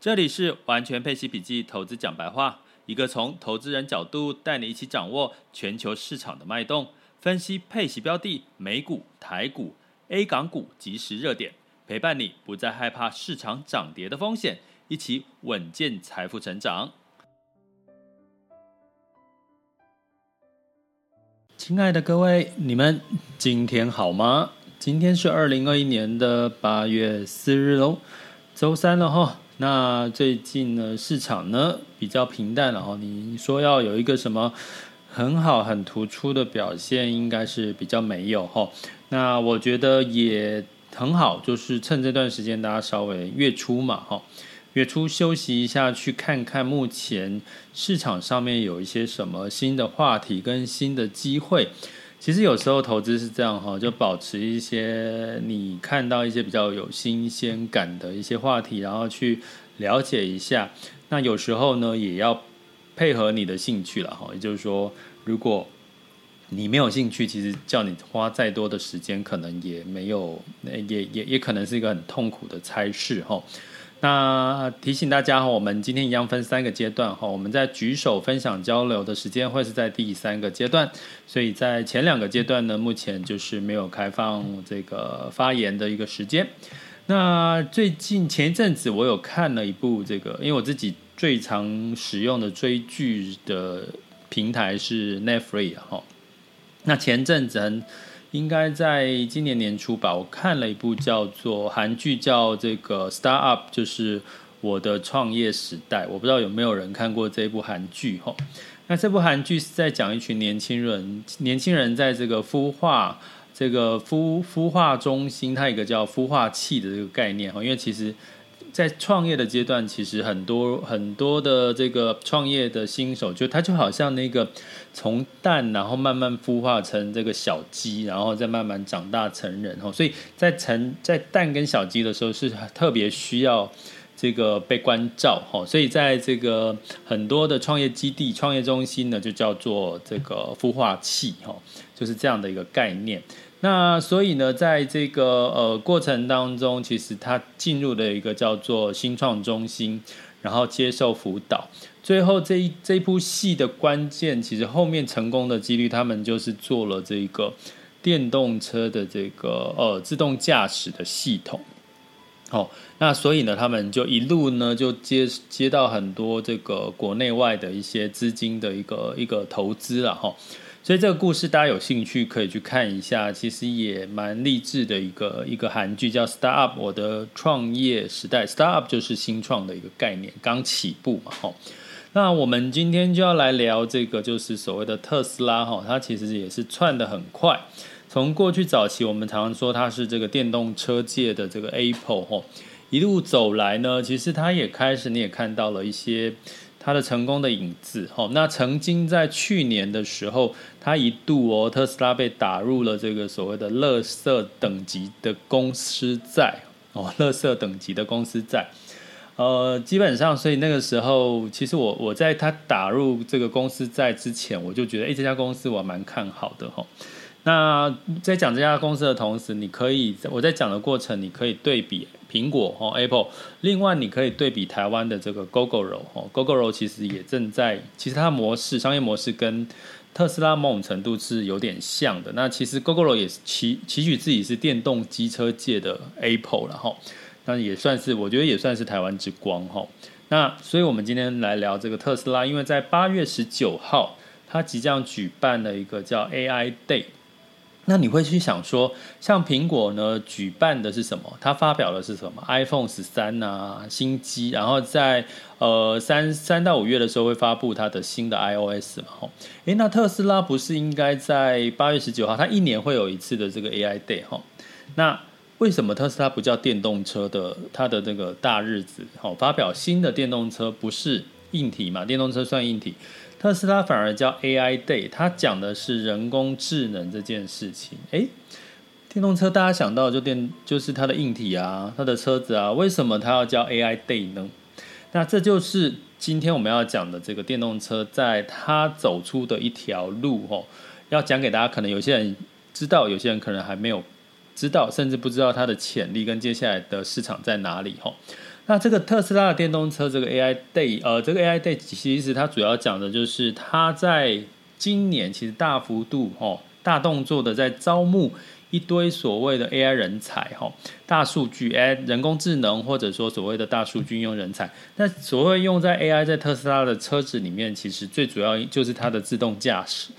这里是完全配息笔记投资讲白话，一个从投资人角度带你一起掌握全球市场的脉动，分析配息标的、美股、台股、A 港股即时热点，陪伴你不再害怕市场涨跌的风险，一起稳健财富成长。亲爱的各位，你们今天好吗？今天是二零二一年的八月四日喽，周三了哈。那最近呢，市场呢比较平淡了哈。你说要有一个什么很好、很突出的表现，应该是比较没有哈。那我觉得也很好，就是趁这段时间，大家稍微月初嘛哈，月初休息一下，去看看目前市场上面有一些什么新的话题跟新的机会。其实有时候投资是这样哈，就保持一些你看到一些比较有新鲜感的一些话题，然后去了解一下。那有时候呢，也要配合你的兴趣了哈。也就是说，如果你没有兴趣，其实叫你花再多的时间，可能也没有，也也也可能是一个很痛苦的差事哈。那提醒大家哈，我们今天一样分三个阶段哈。我们在举手分享交流的时间会是在第三个阶段，所以在前两个阶段呢，目前就是没有开放这个发言的一个时间。那最近前一阵子我有看了一部这个，因为我自己最常使用的追剧的平台是 Netflix 哈。那前阵子。应该在今年年初吧，我看了一部叫做韩剧，叫这个《Star Up》，就是我的创业时代。我不知道有没有人看过这部韩剧哈？那这部韩剧是在讲一群年轻人，年轻人在这个孵化这个孵孵化中心，它有一个叫孵化器的这个概念哈。因为其实。在创业的阶段，其实很多很多的这个创业的新手，就他就好像那个从蛋，然后慢慢孵化成这个小鸡，然后再慢慢长大成人。所以在成在蛋跟小鸡的时候，是特别需要这个被关照。所以在这个很多的创业基地、创业中心呢，就叫做这个孵化器，就是这样的一个概念。那所以呢，在这个呃过程当中，其实他进入了一个叫做新创中心，然后接受辅导。最后这一这一部戏的关键，其实后面成功的几率，他们就是做了这个电动车的这个呃自动驾驶的系统。哦，那所以呢，他们就一路呢就接接到很多这个国内外的一些资金的一个一个投资了哈。所以这个故事大家有兴趣可以去看一下，其实也蛮励志的一个一个韩剧，叫《Star Up》，我的创业时代。Star Up 就是新创的一个概念，刚起步嘛，吼。那我们今天就要来聊这个，就是所谓的特斯拉，哈，它其实也是窜得很快。从过去早期，我们常常说它是这个电动车界的这个 Apple，哈，一路走来呢，其实它也开始，你也看到了一些。它的成功的影子，哦，那曾经在去年的时候，它一度哦，特斯拉被打入了这个所谓的“垃圾等级”的公司债，哦，垃圾等级的公司债，呃，基本上，所以那个时候，其实我我在它打入这个公司债之前，我就觉得，哎，这家公司我蛮看好的，哈。那在讲这家公司的同时，你可以我在讲的过程，你可以对比苹果哦，Apple。另外，你可以对比台湾的这个 Gogoro 哦，Gogoro 其实也正在，其实它模式商业模式跟特斯拉某种程度是有点像的。那其实 Gogoro 也是期期许自己是电动机车界的 Apple 了哈，那也算是我觉得也算是台湾之光哈。那所以我们今天来聊这个特斯拉，因为在八月十九号，它即将举办了一个叫 AI Day。那你会去想说，像苹果呢举办的是什么？它发表的是什么？iPhone 十三啊，新机，然后在呃三三到五月的时候会发布它的新的 iOS 嘛？吼，诶，那特斯拉不是应该在八月十九号？它一年会有一次的这个 AI Day 哈？那为什么特斯拉不叫电动车的它的这个大日子？好，发表新的电动车不是硬体嘛？电动车算硬体，特斯拉反而叫 AI Day，它讲的是人工智能这件事情。诶，电动车大家想到就电就是它的硬体啊，它的车子啊，为什么它要叫 AI Day 呢？那这就是今天我们要讲的这个电动车，在它走出的一条路哦，要讲给大家，可能有些人知道，有些人可能还没有。知道甚至不知道它的潜力跟接下来的市场在哪里吼？那这个特斯拉的电动车这个 AI Day 呃，这个 AI Day 其实它主要讲的就是它在今年其实大幅度哦大动作的在招募一堆所谓的 AI 人才哈，大数据 AI 人工智能或者说所谓的大数据应用人才。那所谓用在 AI 在特斯拉的车子里面，其实最主要就是它的自动驾驶。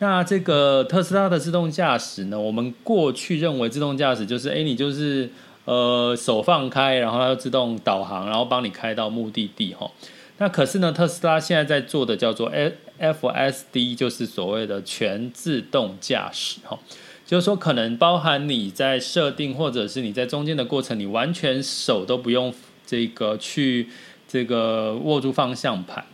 那这个特斯拉的自动驾驶呢？我们过去认为自动驾驶就是，哎，你就是呃手放开，然后它就自动导航，然后帮你开到目的地哈。那可是呢，特斯拉现在在做的叫做 FSD，就是所谓的全自动驾驶哈。就是说，可能包含你在设定，或者是你在中间的过程，你完全手都不用这个去这个握住方向盘。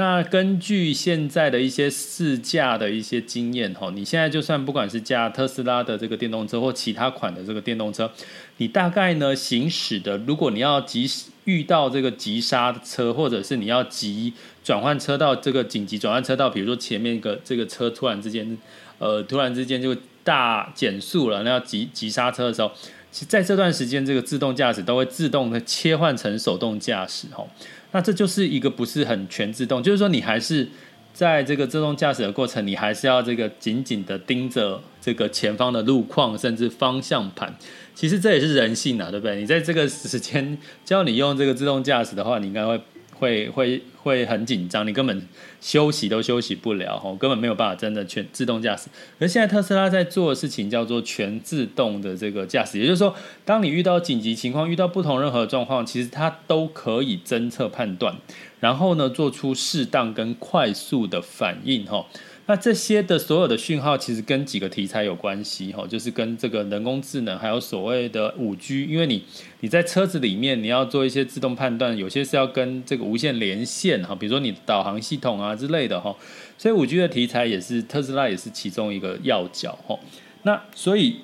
那根据现在的一些试驾的一些经验哈，你现在就算不管是驾特斯拉的这个电动车或其他款的这个电动车，你大概呢行驶的，如果你要急遇到这个急刹车，或者是你要急转换车道，这个紧急转换车道，比如说前面一个这个车突然之间，呃，突然之间就大减速了，那要急急刹车的时候，在这段时间，这个自动驾驶都会自动的切换成手动驾驶哦。那这就是一个不是很全自动，就是说你还是在这个自动驾驶的过程，你还是要这个紧紧的盯着这个前方的路况，甚至方向盘。其实这也是人性啊，对不对？你在这个时间教你用这个自动驾驶的话，你应该会。会会会很紧张，你根本休息都休息不了，吼，根本没有办法真的全自动驾驶。而现在特斯拉在做的事情叫做全自动的这个驾驶，也就是说，当你遇到紧急情况，遇到不同任何状况，其实它都可以侦测判断，然后呢，做出适当跟快速的反应，吼。那这些的所有的讯号，其实跟几个题材有关系哈，就是跟这个人工智能，还有所谓的五 G，因为你你在车子里面，你要做一些自动判断，有些是要跟这个无线连线哈，比如说你导航系统啊之类的哈，所以五 G 的题材也是特斯拉也是其中一个要角哈。那所以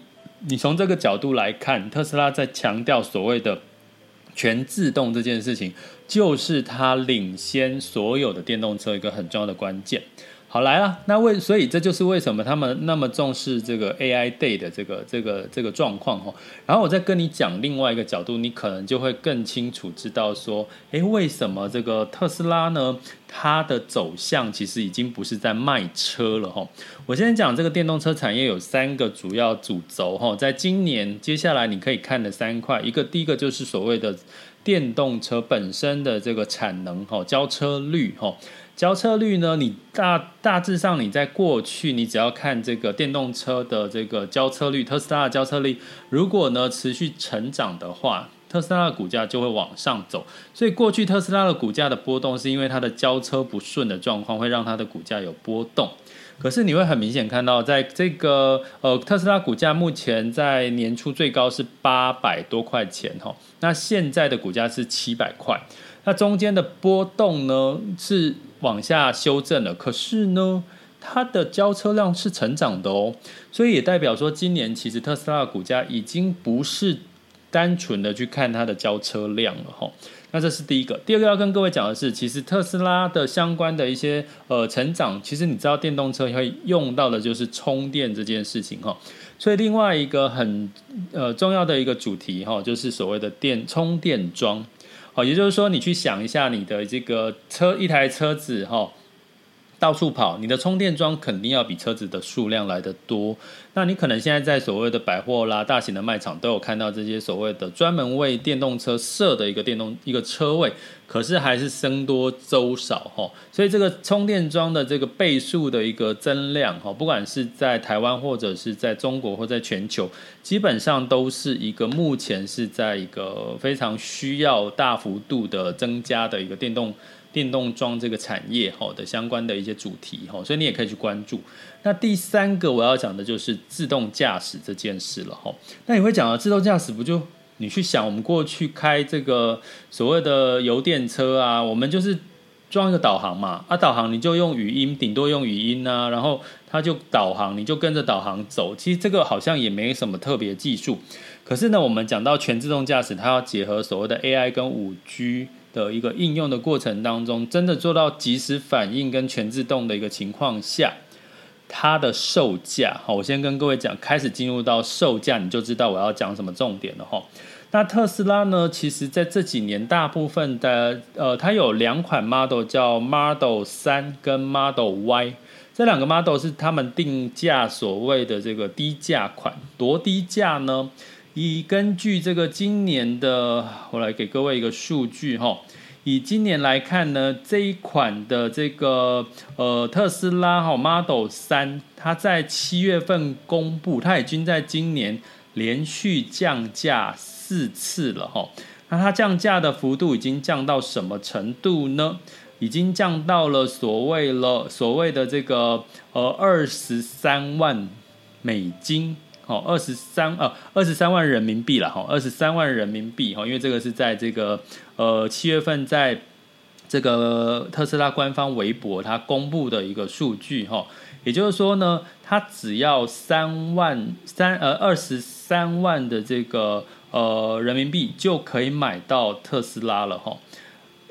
你从这个角度来看，特斯拉在强调所谓的全自动这件事情，就是它领先所有的电动车一个很重要的关键。好来了，那为所以这就是为什么他们那么重视这个 AI Day 的这个这个这个状况哈。然后我再跟你讲另外一个角度，你可能就会更清楚知道说，诶，为什么这个特斯拉呢？它的走向其实已经不是在卖车了哈。我先讲这个电动车产业有三个主要主轴哈，在今年接下来你可以看的三块，一个第一个就是所谓的电动车本身的这个产能哈，交车率哈。交车率呢？你大大致上，你在过去，你只要看这个电动车的这个交车率，特斯拉的交车率，如果呢持续成长的话，特斯拉的股价就会往上走。所以过去特斯拉的股价的波动，是因为它的交车不顺的状况，会让它的股价有波动。可是你会很明显看到，在这个呃特斯拉股价目前在年初最高是八百多块钱哈，那现在的股价是七百块，那中间的波动呢是。往下修正了，可是呢，它的交车量是成长的哦，所以也代表说，今年其实特斯拉的股价已经不是单纯的去看它的交车量了哈。那这是第一个，第二个要跟各位讲的是，其实特斯拉的相关的一些呃成长，其实你知道电动车会用到的就是充电这件事情哈。所以另外一个很呃重要的一个主题哈，就是所谓的电充电桩。好，也就是说，你去想一下，你的这个车一台车子哈，到处跑，你的充电桩肯定要比车子的数量来得多。那你可能现在在所谓的百货啦、大型的卖场都有看到这些所谓的专门为电动车设的一个电动一个车位。可是还是僧多粥少哈，所以这个充电桩的这个倍数的一个增量哈，不管是在台湾或者是在中国或在全球，基本上都是一个目前是在一个非常需要大幅度的增加的一个电动电动装这个产业哈的相关的一些主题哈，所以你也可以去关注。那第三个我要讲的就是自动驾驶这件事了哈。那你会讲到自动驾驶不就你去想我们过去开这个所谓的油电车啊，我们就是。装一个导航嘛，啊，导航你就用语音，顶多用语音啊，然后它就导航，你就跟着导航走。其实这个好像也没什么特别技术。可是呢，我们讲到全自动驾驶，它要结合所谓的 AI 跟 5G 的一个应用的过程当中，真的做到及时反应跟全自动的一个情况下，它的售价，好，我先跟各位讲，开始进入到售价，你就知道我要讲什么重点了哈。那特斯拉呢？其实在这几年，大部分的呃，它有两款 Model 叫 Model 三跟 Model Y，这两个 Model 是他们定价所谓的这个低价款。多低价呢？以根据这个今年的，我来给各位一个数据哈。以今年来看呢，这一款的这个呃特斯拉哈 Model 三，它在七月份公布，它已经在今年连续降价。四次了哈，那它降价的幅度已经降到什么程度呢？已经降到了所谓了所谓的这个呃二十三万美金，哦二十三呃二十三万人民币了哈，二十三万人民币哈，因为这个是在这个呃七月份在这个特斯拉官方微博它公布的一个数据哈，也就是说呢，它只要三万三呃二十三万的这个。呃，人民币就可以买到特斯拉了哈。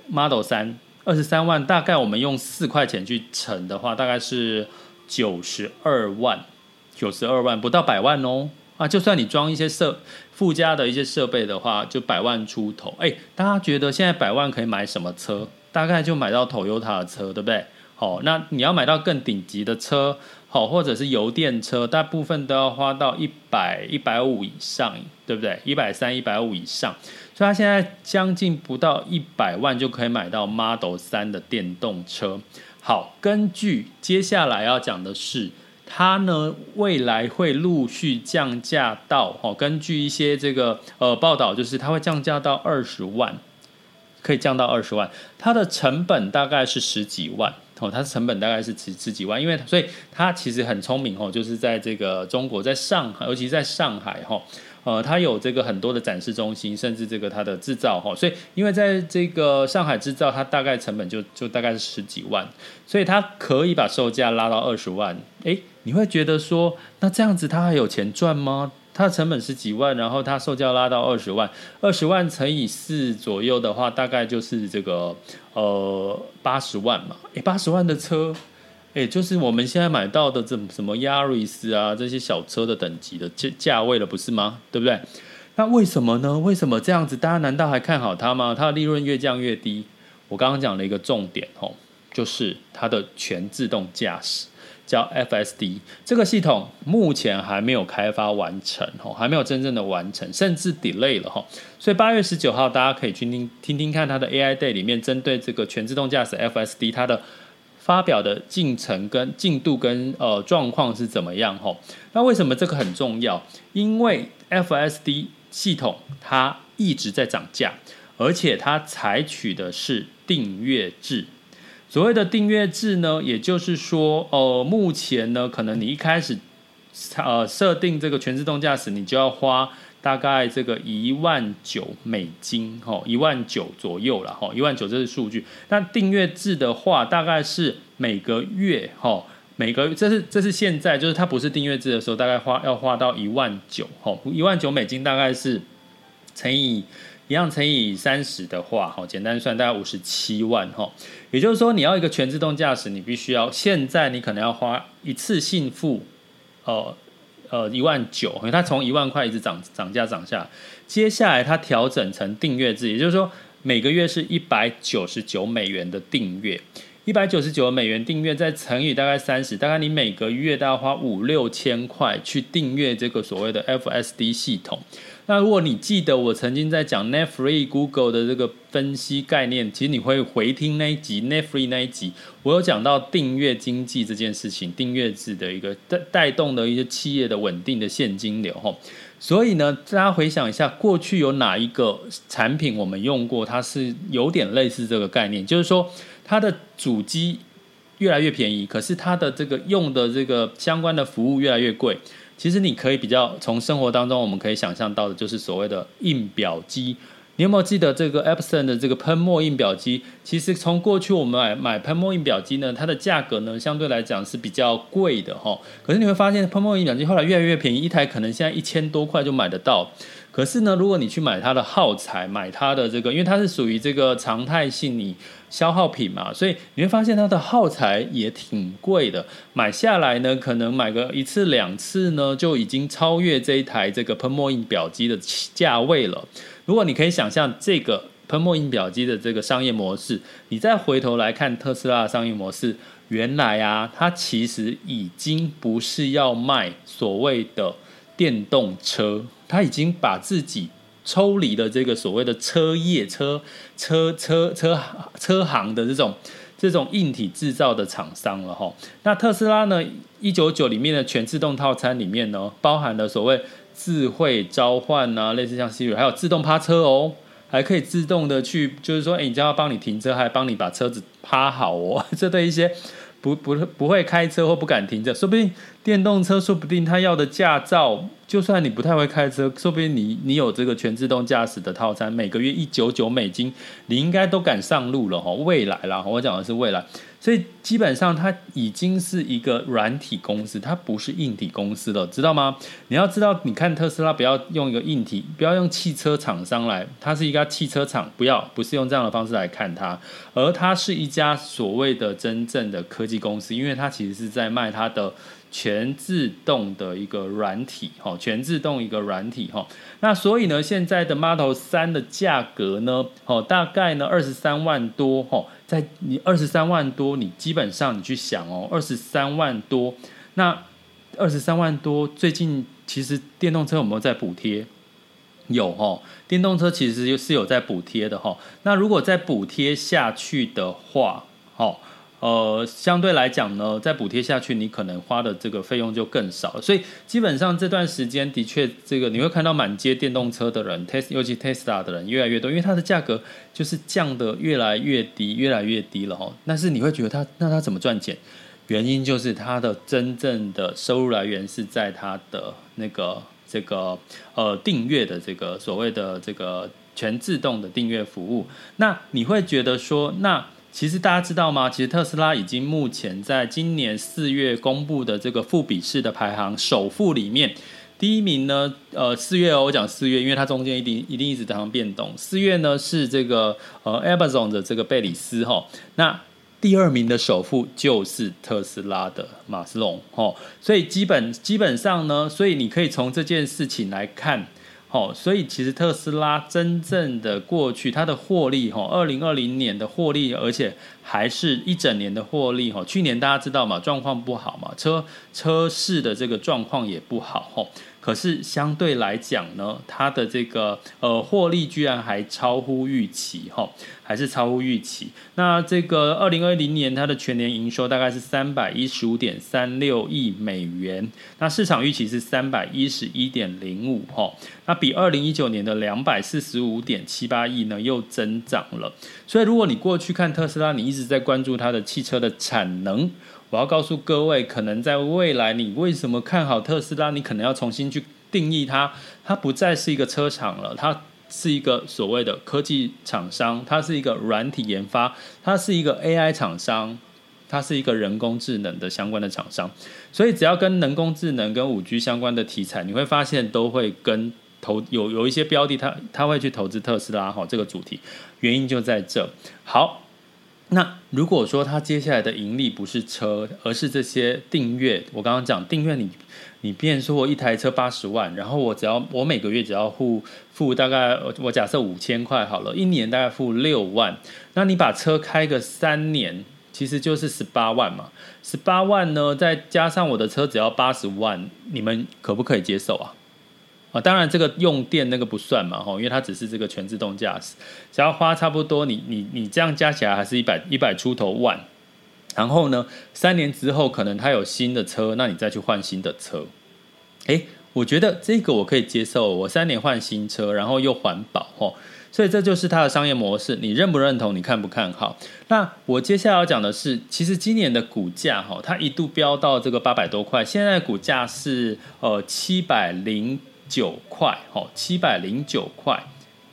Model 三二十三万，大概我们用四块钱去乘的话，大概是九十二万，九十二万不到百万哦。啊，就算你装一些设附加的一些设备的话，就百万出头。哎，大家觉得现在百万可以买什么车？大概就买到 Toyota 的车，对不对？好，那你要买到更顶级的车，好，或者是油电车，大部分都要花到一百、一百五以上，对不对？一百三、一百五以上，所以它现在将近不到一百万就可以买到 Model 三的电动车。好，根据接下来要讲的是，它呢未来会陆续降价到，哦，根据一些这个呃报道，就是它会降价到二十万，可以降到二十万，它的成本大概是十几万。哦，它的成本大概是十十几万，因为所以它其实很聪明哦，就是在这个中国，在上海，尤其在上海哈，呃，它有这个很多的展示中心，甚至这个它的制造哈，所以因为在这个上海制造，它大概成本就就大概是十几万，所以它可以把售价拉到二十万。诶，你会觉得说，那这样子它还有钱赚吗？它的成本是几万，然后它售价拉到二十万，二十万乘以四左右的话，大概就是这个呃八十万嘛。诶，八十万的车，诶，就是我们现在买到的这什么 Yaris 啊这些小车的等级的价价位了，不是吗？对不对？那为什么呢？为什么这样子？大家难道还看好它吗？它的利润越降越低。我刚刚讲了一个重点哦，就是它的全自动驾驶。叫 FSD 这个系统目前还没有开发完成哦，还没有真正的完成，甚至 delay 了哈。所以八月十九号大家可以去听听听看它的 AI Day 里面针对这个全自动驾驶 FSD 它的发表的进程跟进度跟呃状况是怎么样哈。那为什么这个很重要？因为 FSD 系统它一直在涨价，而且它采取的是订阅制。所谓的订阅制呢，也就是说，呃，目前呢，可能你一开始，呃，设定这个全自动驾驶，你就要花大概这个一万九美金，吼，一万九左右了，哈，一万九这是数据。那订阅制的话，大概是每个月，哈，每个这是这是现在，就是它不是订阅制的时候，大概花要花到一万九，哈，一万九美金大概是乘以。一样乘以三十的话，哈，简单算大概五十七万，哈，也就是说你要一个全自动驾驶，你必须要现在你可能要花一次性付，呃呃一万九，因为它从一万块一直涨涨价涨下，接下来它调整成订阅制，也就是说每个月是一百九十九美元的订阅，一百九十九美元订阅再乘以大概三十，大概你每个月都要花五六千块去订阅这个所谓的 FSD 系统。那如果你记得我曾经在讲 Netflix Google 的这个分析概念，其实你会回听那一集 Netflix 那一集，我有讲到订阅经济这件事情，订阅制的一个带带动的一些企业的稳定的现金流哈。所以呢，大家回想一下，过去有哪一个产品我们用过，它是有点类似这个概念，就是说它的主机越来越便宜，可是它的这个用的这个相关的服务越来越贵。其实你可以比较从生活当中，我们可以想象到的，就是所谓的印表机。你有没有记得这个 Epson 的这个喷墨印表机？其实从过去我们买买喷墨印表机呢，它的价格呢相对来讲是比较贵的哈。可是你会发现喷墨印表机后来越来越便宜，一台可能现在一千多块就买得到。可是呢，如果你去买它的耗材，买它的这个，因为它是属于这个常态性你消耗品嘛，所以你会发现它的耗材也挺贵的。买下来呢，可能买个一次两次呢，就已经超越这一台这个喷墨印表机的价位了。如果你可以想象这个喷墨印表机的这个商业模式，你再回头来看特斯拉的商业模式，原来啊，它其实已经不是要卖所谓的电动车，它已经把自己抽离了这个所谓的车业、车车车车车行的这种这种硬体制造的厂商了哈。那特斯拉呢，一九九里面的全自动套餐里面呢，包含了所谓。智慧召唤啊，类似像 Siri，还有自动趴车哦，还可以自动的去，就是说，诶，你叫他帮你停车，还帮你把车子趴好哦。这对一些不不不会开车或不敢停车，说不定电动车，说不定他要的驾照。就算你不太会开车，说不定你你有这个全自动驾驶的套餐，每个月一九九美金，你应该都敢上路了哈。未来啦，我讲的是未来，所以基本上它已经是一个软体公司，它不是硬体公司了，知道吗？你要知道，你看特斯拉，不要用一个硬体，不要用汽车厂商来，它是一家汽车厂，不要不是用这样的方式来看它，而它是一家所谓的真正的科技公司，因为它其实是在卖它的。全自动的一个软体，哈，全自动一个软体，哈，那所以呢，现在的 Model 3的价格呢，哦，大概呢二十三万多，哈，在你二十三万多，你基本上你去想哦，二十三万多，那二十三万多，最近其实电动车有没有在补贴？有哈，电动车其实是有在补贴的哈，那如果再补贴下去的话，好。呃，相对来讲呢，再补贴下去，你可能花的这个费用就更少。所以基本上这段时间的确，这个你会看到满街电动车的人，Tesla 尤其 Tesla 的人越来越多，因为它的价格就是降得越来越低，越来越低了哈。但是你会觉得它，那它怎么赚钱？原因就是它的真正的收入来源是在它的那个这个呃订阅的这个所谓的这个全自动的订阅服务。那你会觉得说那？其实大家知道吗？其实特斯拉已经目前在今年四月公布的这个富比士的排行首富里面，第一名呢，呃，四月哦，我讲四月，因为它中间一定一定一直在变动。四月呢是这个呃 Amazon 的这个贝里斯哈，那第二名的首富就是特斯拉的马斯龙哈，所以基本基本上呢，所以你可以从这件事情来看。哦，所以其实特斯拉真正的过去，它的获利，哈，二零二零年的获利，而且还是一整年的获利，哈，去年大家知道嘛，状况不好嘛，车车市的这个状况也不好，哈。可是相对来讲呢，它的这个呃获利居然还超乎预期哈，还是超乎预期。那这个二零二零年它的全年营收大概是三百一十五点三六亿美元，那市场预期是三百一十一点零五哈，那比二零一九年的两百四十五点七八亿呢又增长了。所以如果你过去看特斯拉，你一直在关注它的汽车的产能。我要告诉各位，可能在未来，你为什么看好特斯拉？你可能要重新去定义它，它不再是一个车厂了，它是一个所谓的科技厂商，它是一个软体研发，它是一个 AI 厂商，它是一个人工智能的相关的厂商。所以，只要跟人工智能跟五 G 相关的题材，你会发现都会跟投有有一些标的它，它会去投资特斯拉哈，这个主题原因就在这。好。那如果说他接下来的盈利不是车，而是这些订阅，我刚刚讲订阅你，你变说我一台车八十万，然后我只要我每个月只要付付大概我假设五千块好了，一年大概付六万，那你把车开个三年，其实就是十八万嘛，十八万呢，再加上我的车只要八十万，你们可不可以接受啊？啊，当然这个用电那个不算嘛，吼，因为它只是这个全自动驾驶，只要花差不多你，你你这样加起来还是一百一百出头万，然后呢，三年之后可能它有新的车，那你再去换新的车，诶，我觉得这个我可以接受，我三年换新车，然后又环保，吼。所以这就是它的商业模式，你认不认同？你看不看好？那我接下来要讲的是，其实今年的股价哈，它一度飙到这个八百多块，现在股价是呃七百零九块，哈，七百零九块。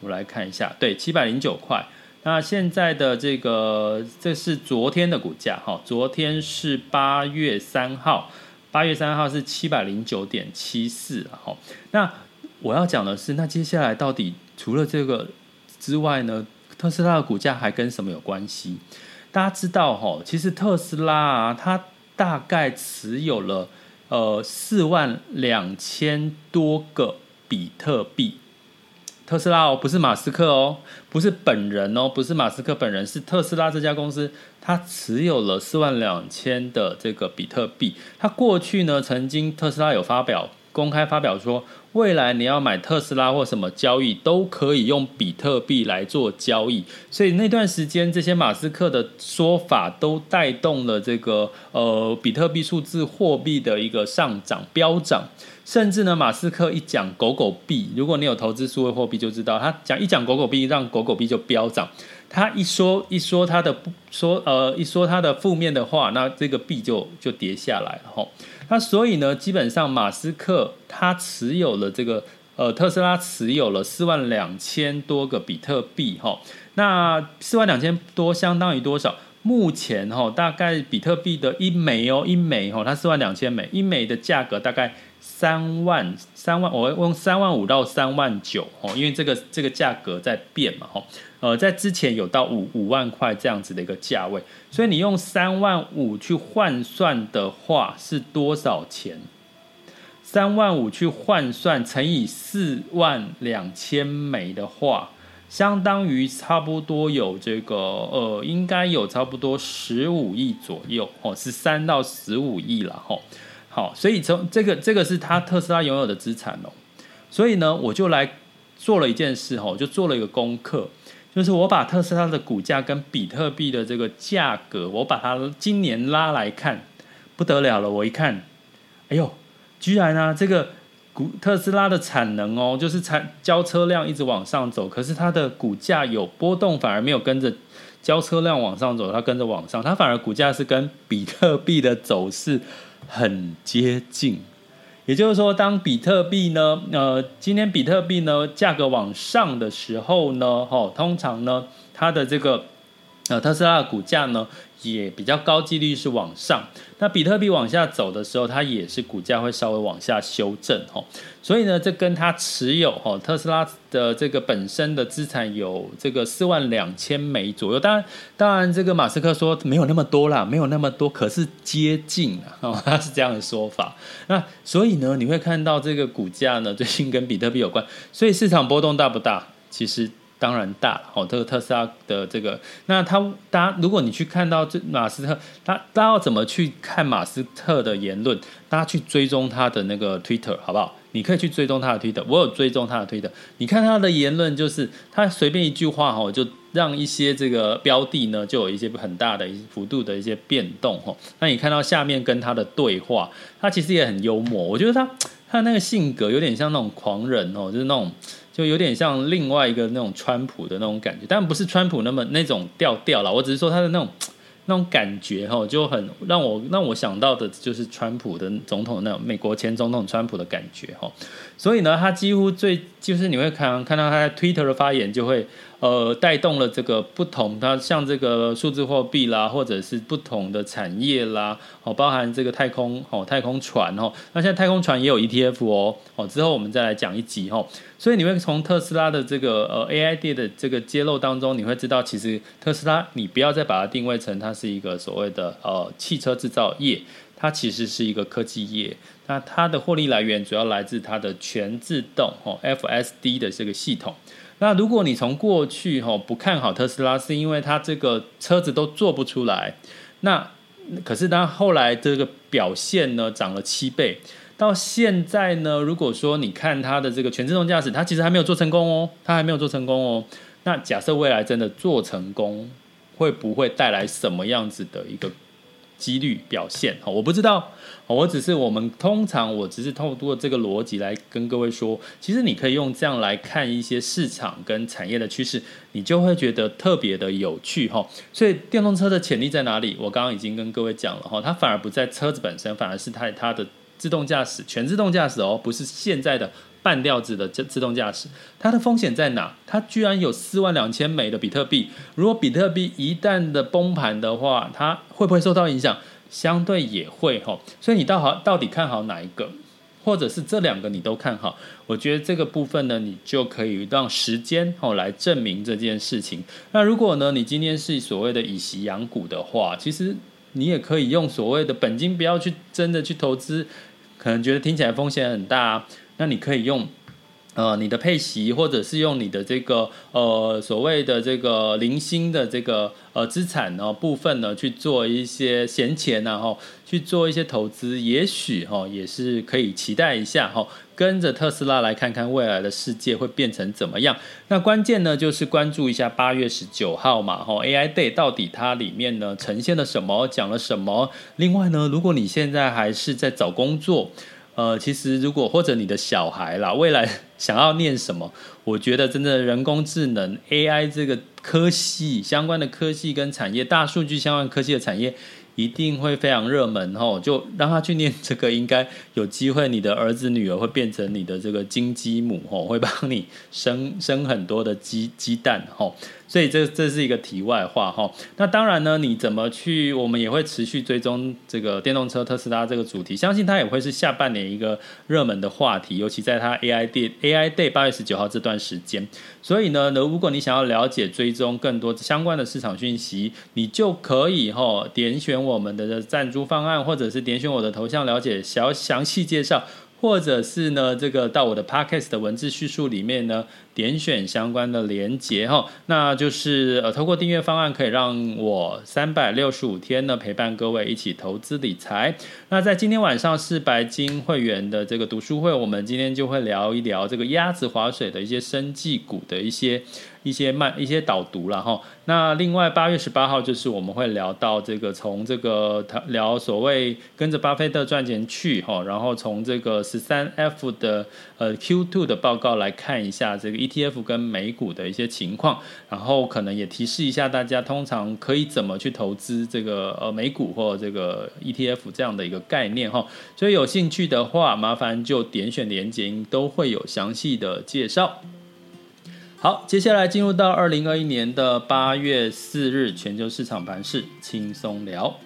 我来看一下，对，七百零九块。那现在的这个，这是昨天的股价，哈，昨天是八月三号，八月三号是七百零九点七四，哈。那我要讲的是，那接下来到底除了这个？之外呢，特斯拉的股价还跟什么有关系？大家知道哈，其实特斯拉啊，它大概持有了呃四万两千多个比特币。特斯拉哦，不是马斯克哦，不是本人哦，不是马斯克本人，是特斯拉这家公司，它持有了四万两千的这个比特币。它过去呢，曾经特斯拉有发表公开发表说。未来你要买特斯拉或什么交易都可以用比特币来做交易，所以那段时间这些马斯克的说法都带动了这个呃比特币数字货币的一个上涨飙涨，甚至呢马斯克一讲狗狗币，如果你有投资数位货币就知道，他讲一讲狗狗币，让狗狗币就飙涨，他一说一说他的不说呃一说他的负面的话，那这个币就就跌下来了吼。那所以呢，基本上马斯克他持有了这个呃特斯拉持有了四万两千多个比特币哈，那四万两千多相当于多少？目前哈大概比特币的一枚哦一枚哈，它四万两千枚一枚的价格大概。三万三万，我用三万五到三万九哦，因为这个这个价格在变嘛吼，呃，在之前有到五五万块这样子的一个价位，所以你用三万五去换算的话是多少钱？三万五去换算乘以四万两千枚的话，相当于差不多有这个呃，应该有差不多十五亿左右哦，十三到十五亿了吼。好，所以从这个这个是他特斯拉拥有的资产哦，所以呢，我就来做了一件事哦，就做了一个功课，就是我把特斯拉的股价跟比特币的这个价格，我把它今年拉来看，不得了了，我一看，哎呦，居然啊，这个股特斯拉的产能哦，就是产交车辆一直往上走，可是它的股价有波动，反而没有跟着交车辆往上走，它跟着往上，它反而股价是跟比特币的走势。很接近，也就是说，当比特币呢，呃，今天比特币呢价格往上的时候呢，哦，通常呢，它的这个呃特斯拉的股价呢。也比较高几率是往上，那比特币往下走的时候，它也是股价会稍微往下修正哈，所以呢，这跟它持有哈特斯拉的这个本身的资产有这个四万两千枚左右，当然，当然这个马斯克说没有那么多啦，没有那么多，可是接近啊，他是这样的说法。那所以呢，你会看到这个股价呢，最近跟比特币有关，所以市场波动大不大？其实。当然大了哦，这个特斯拉的这个，那他大家如果你去看到这马斯克，他大家要怎么去看马斯克的言论？大家去追踪他的那个 Twitter 好不好？你可以去追踪他的 Twitter，我有追踪他的 Twitter。你看他的言论，就是他随便一句话哈，就让一些这个标的呢，就有一些很大的幅度的一些变动哦。那你看到下面跟他的对话，他其实也很幽默，我觉得他他那个性格有点像那种狂人哦，就是那种。就有点像另外一个那种川普的那种感觉，但不是川普那么那种调调啦。我只是说他的那种那种感觉哈，就很让我让我想到的就是川普的总统那种美国前总统川普的感觉哈。所以呢，他几乎最就是你会看看到他在 Twitter 的发言就会。呃，带动了这个不同，它像这个数字货币啦，或者是不同的产业啦，哦，包含这个太空哦，太空船哦，那现在太空船也有 ETF 哦，哦，之后我们再来讲一集哦。所以你会从特斯拉的这个呃 AID 的这个揭露当中，你会知道，其实特斯拉你不要再把它定位成它是一个所谓的呃汽车制造业，它其实是一个科技业，那它的获利来源主要来自它的全自动哦 FSD 的这个系统。那如果你从过去哈不看好特斯拉，是因为它这个车子都做不出来。那可是它后来这个表现呢，涨了七倍。到现在呢，如果说你看它的这个全自动驾驶，它其实还没有做成功哦，它还没有做成功哦。那假设未来真的做成功，会不会带来什么样子的一个几率表现。我不知道，我只是我们通常我只是透过这个逻辑来跟各位说，其实你可以用这样来看一些市场跟产业的趋势，你就会觉得特别的有趣哈。所以电动车的潜力在哪里？我刚刚已经跟各位讲了哈，它反而不在车子本身，反而是它它的自动驾驶、全自动驾驶哦，不是现在的。半吊子的自自动驾驶，它的风险在哪？它居然有四万两千枚的比特币，如果比特币一旦的崩盘的话，它会不会受到影响？相对也会哈。所以你到好到底看好哪一个，或者是这两个你都看好？我觉得这个部分呢，你就可以让时间哦来证明这件事情。那如果呢，你今天是所谓的以息养股的话，其实你也可以用所谓的本金不要去真的去投资，可能觉得听起来风险很大。那你可以用，呃，你的配息，或者是用你的这个呃所谓的这个零星的这个呃资产呢部分呢去做一些闲钱，然后去做一些投资，也许哈也是可以期待一下哈，跟着特斯拉来看看未来的世界会变成怎么样。那关键呢就是关注一下八月十九号嘛哈 AI Day 到底它里面呢呈现了什么，讲了什么？另外呢，如果你现在还是在找工作。呃，其实如果或者你的小孩啦，未来 想要念什么，我觉得真的人工智能 AI 这个科系相关的科技跟产业，大数据相关科技的产业。一定会非常热门吼，就让他去念 这个，应该有机会。你的儿子女儿会变成你的这个金鸡母吼，会帮你生生很多的鸡鸡蛋吼。所以这这是一个题外话哈。那当然呢，你怎么去？我们也会持续追踪这个电动车特斯拉这个主题，相信它也会是下半年一个热门的话题，尤其在它 AI Day AI Day 八月十九号这段时间。所以呢，如果你想要了解追踪更多相关的市场讯息，你就可以哈点选我们的赞助方案，或者是点选我的头像了解小详细介绍。或者是呢，这个到我的 podcast 的文字叙述里面呢，点选相关的连结哈，那就是呃，透过订阅方案可以让我三百六十五天呢陪伴各位一起投资理财。那在今天晚上是白金会员的这个读书会，我们今天就会聊一聊这个鸭子划水的一些生技股的一些。一些慢一些导读了哈，那另外八月十八号就是我们会聊到这个从这个聊所谓跟着巴菲特赚钱去哈，然后从这个十三 F 的呃 Q two 的报告来看一下这个 ETF 跟美股的一些情况，然后可能也提示一下大家通常可以怎么去投资这个呃美股或这个 ETF 这样的一个概念哈，所以有兴趣的话，麻烦就点选连接，都会有详细的介绍。好，接下来进入到二零二一年的八月四日全球市场盘势轻松聊。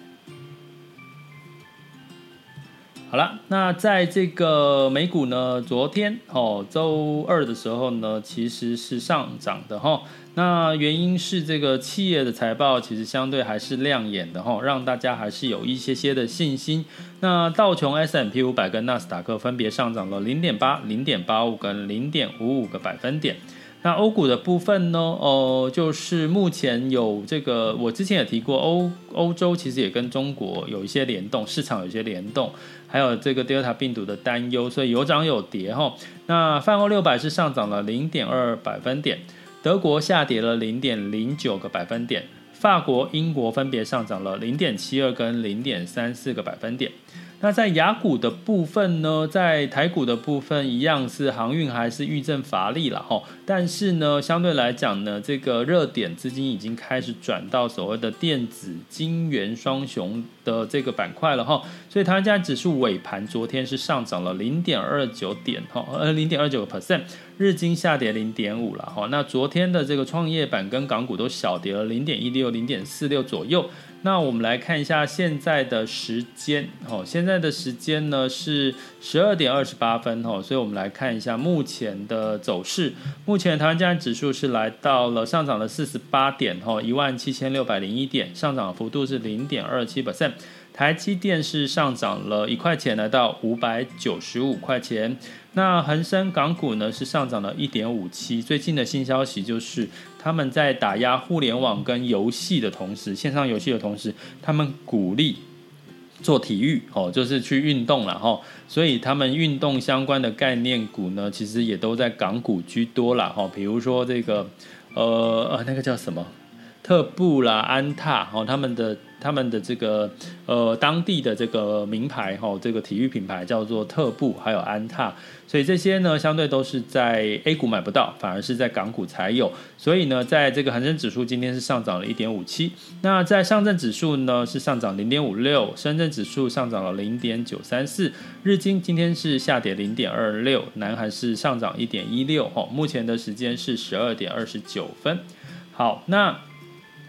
好了，那在这个美股呢，昨天哦，周二的时候呢，其实是上涨的哈。那原因是这个企业的财报其实相对还是亮眼的哈，让大家还是有一些些的信心。那道琼 S M P 五百跟纳斯达克分别上涨了零点八、零点八五跟零点五五个百分点。那欧股的部分呢？哦、就是目前有这个，我之前也提过，欧欧洲其实也跟中国有一些联动，市场有一些联动，还有这个 Delta 病毒的担忧，所以有涨有跌哈。那泛欧六百是上涨了零点二百分点，德国下跌了零点零九个百分点，法国、英国分别上涨了零点七二跟零点三四个百分点。那在雅股的部分呢，在台股的部分一样是航运还是遇震乏力了哈，但是呢，相对来讲呢，这个热点资金已经开始转到所谓的电子、晶圆双雄的这个板块了哈，所以台湾加指数尾盘昨天是上涨了零点二九点哈，呃零点二九个 percent，日经下跌零点五了哈，那昨天的这个创业板跟港股都小跌了零点一六、零点四六左右。那我们来看一下现在的时间，哦，现在的时间呢是十二点二十八分，哦，所以我们来看一下目前的走势。目前台湾加权指数是来到了上涨了四十八点，哦，一万七千六百零一点，上涨幅度是零点二七 percent。台积电是上涨了一块钱，来到五百九十五块钱。那恒生港股呢是上涨了一点五七。最近的新消息就是，他们在打压互联网跟游戏的同时，线上游戏的同时，他们鼓励做体育哦，就是去运动了哈。所以他们运动相关的概念股呢，其实也都在港股居多了哈。比如说这个呃呃那个叫什么？特步啦、安踏哦，他们的。他们的这个呃当地的这个名牌哈，这个体育品牌叫做特步，还有安踏，所以这些呢相对都是在 A 股买不到，反而是在港股才有。所以呢，在这个恒生指数今天是上涨了一点五七，那在上证指数呢是上涨零点五六，深圳指数上涨了零点九三四，日经今天是下跌零点二六，南韩是上涨一点一六哈，目前的时间是十二点二十九分。好，那。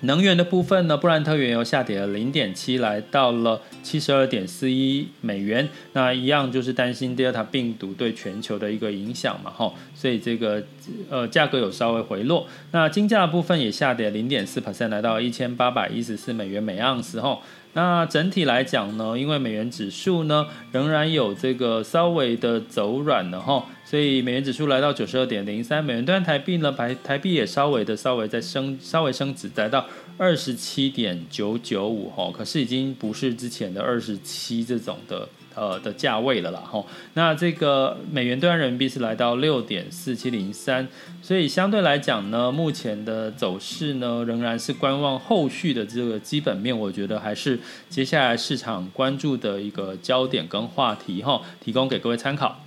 能源的部分呢，布兰特原油下跌了零点七，来到了七十二点四一美元。那一样就是担心 Delta 病毒对全球的一个影响嘛，吼，所以这个呃价格有稍微回落。那金价的部分也下跌零点四 percent，来到一千八百一十四美元每盎司，吼。那整体来讲呢，因为美元指数呢仍然有这个稍微的走软了哈，所以美元指数来到九十二点零三美元兑台币呢，台台币也稍微的稍微在升，稍微升值，来到二十七点九九五哈，可是已经不是之前的二十七这种的。呃的价位了啦吼，那这个美元兑换人民币是来到六点四七零三，所以相对来讲呢，目前的走势呢仍然是观望后续的这个基本面，我觉得还是接下来市场关注的一个焦点跟话题哈，提供给各位参考。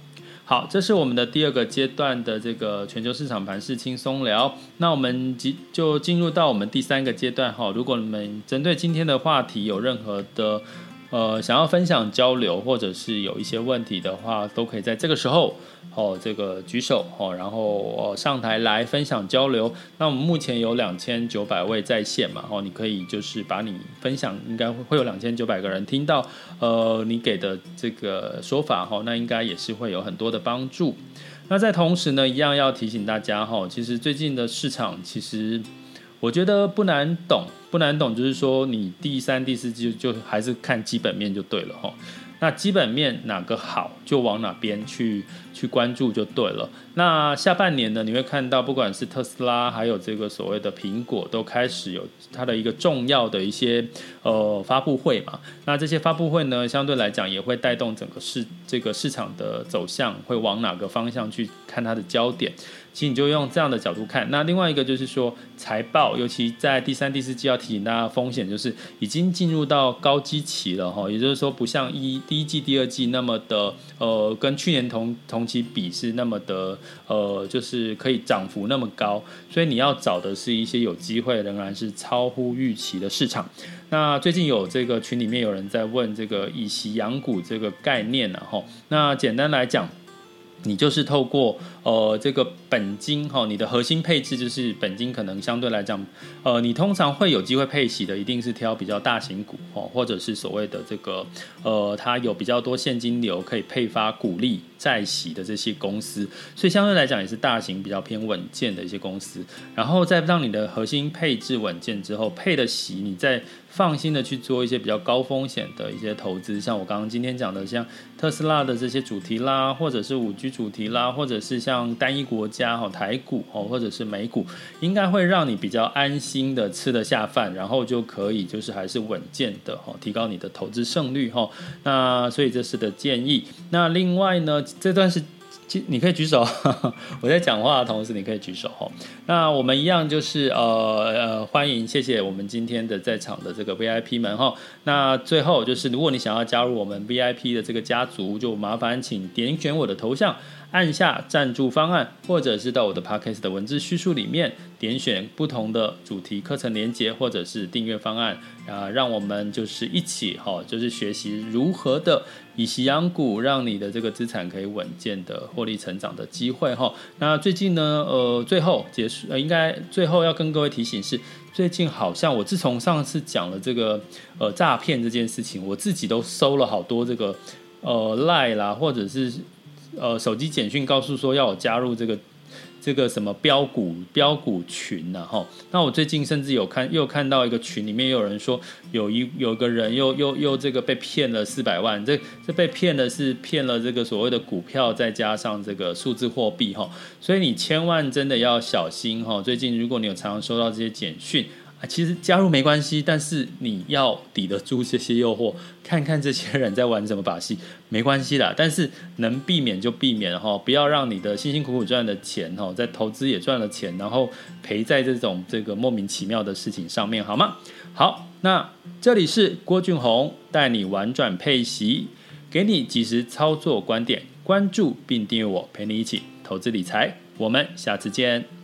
好，这是我们的第二个阶段的这个全球市场盘势轻松聊，那我们即就进入到我们第三个阶段哈，如果你们针对今天的话题有任何的。呃，想要分享交流，或者是有一些问题的话，都可以在这个时候哦，这个举手哦，然后上台来分享交流。那我们目前有两千九百位在线嘛，哦，你可以就是把你分享，应该会有两千九百个人听到，呃，你给的这个说法哈，那应该也是会有很多的帮助。那在同时呢，一样要提醒大家哈，其实最近的市场其实。我觉得不难懂，不难懂，就是说你第三、第四季就还是看基本面就对了哈。那基本面哪个好，就往哪边去去关注就对了。那下半年呢，你会看到不管是特斯拉，还有这个所谓的苹果，都开始有它的一个重要的一些呃发布会嘛。那这些发布会呢，相对来讲也会带动整个市这个市场的走向，会往哪个方向去看它的焦点。其实你就用这样的角度看。那另外一个就是说财报，尤其在第三、第四季要提醒大家风险，就是已经进入到高基期了哈。也就是说，不像一第一季、第二季那么的呃，跟去年同同期比是那么的呃，就是可以涨幅那么高。所以你要找的是一些有机会仍然是超乎预期的市场。那最近有这个群里面有人在问这个以息养股这个概念呢哈。那简单来讲。你就是透过呃这个本金哈，你的核心配置就是本金，可能相对来讲，呃，你通常会有机会配息的，一定是挑比较大型股哦，或者是所谓的这个呃，它有比较多现金流可以配发股利。债息的这些公司，所以相对来讲也是大型比较偏稳健的一些公司。然后再让你的核心配置稳健之后，配的息你再放心的去做一些比较高风险的一些投资，像我刚刚今天讲的，像特斯拉的这些主题啦，或者是五 G。主题啦，或者是像单一国家哈台股哦，或者是美股，应该会让你比较安心的吃得下饭，然后就可以就是还是稳健的哈，提高你的投资胜率哈。那所以这是的建议。那另外呢，这段是。你可以举手，我在讲话的同时你可以举手哈。那我们一样就是呃呃欢迎，谢谢我们今天的在场的这个 VIP 们哈。那最后就是如果你想要加入我们 VIP 的这个家族，就麻烦请点选我的头像。按下赞助方案，或者是到我的 podcast 的文字叙述里面点选不同的主题课程连结，或者是订阅方案啊，让我们就是一起哈，就是学习如何的以息养股，让你的这个资产可以稳健的获利成长的机会哈。那最近呢，呃，最后结束，呃，应该最后要跟各位提醒是，最近好像我自从上次讲了这个呃诈骗这件事情，我自己都收了好多这个呃赖啦，或者是。呃，手机简讯告诉说要我加入这个这个什么标股标股群呢？哈，那我最近甚至有看又看到一个群里面有人说有一有个人又又又这个被骗了四百万，这这被骗的是骗了这个所谓的股票再加上这个数字货币哈，所以你千万真的要小心哈。最近如果你有常常收到这些简讯。其实加入没关系，但是你要抵得住这些诱惑，看看这些人在玩什么把戏，没关系啦。但是能避免就避免哈，不要让你的辛辛苦苦赚的钱哈，在投资也赚了钱，然后赔在这种这个莫名其妙的事情上面，好吗？好，那这里是郭俊宏带你玩转配息，给你及时操作观点，关注并订阅我，陪你一起投资理财。我们下次见。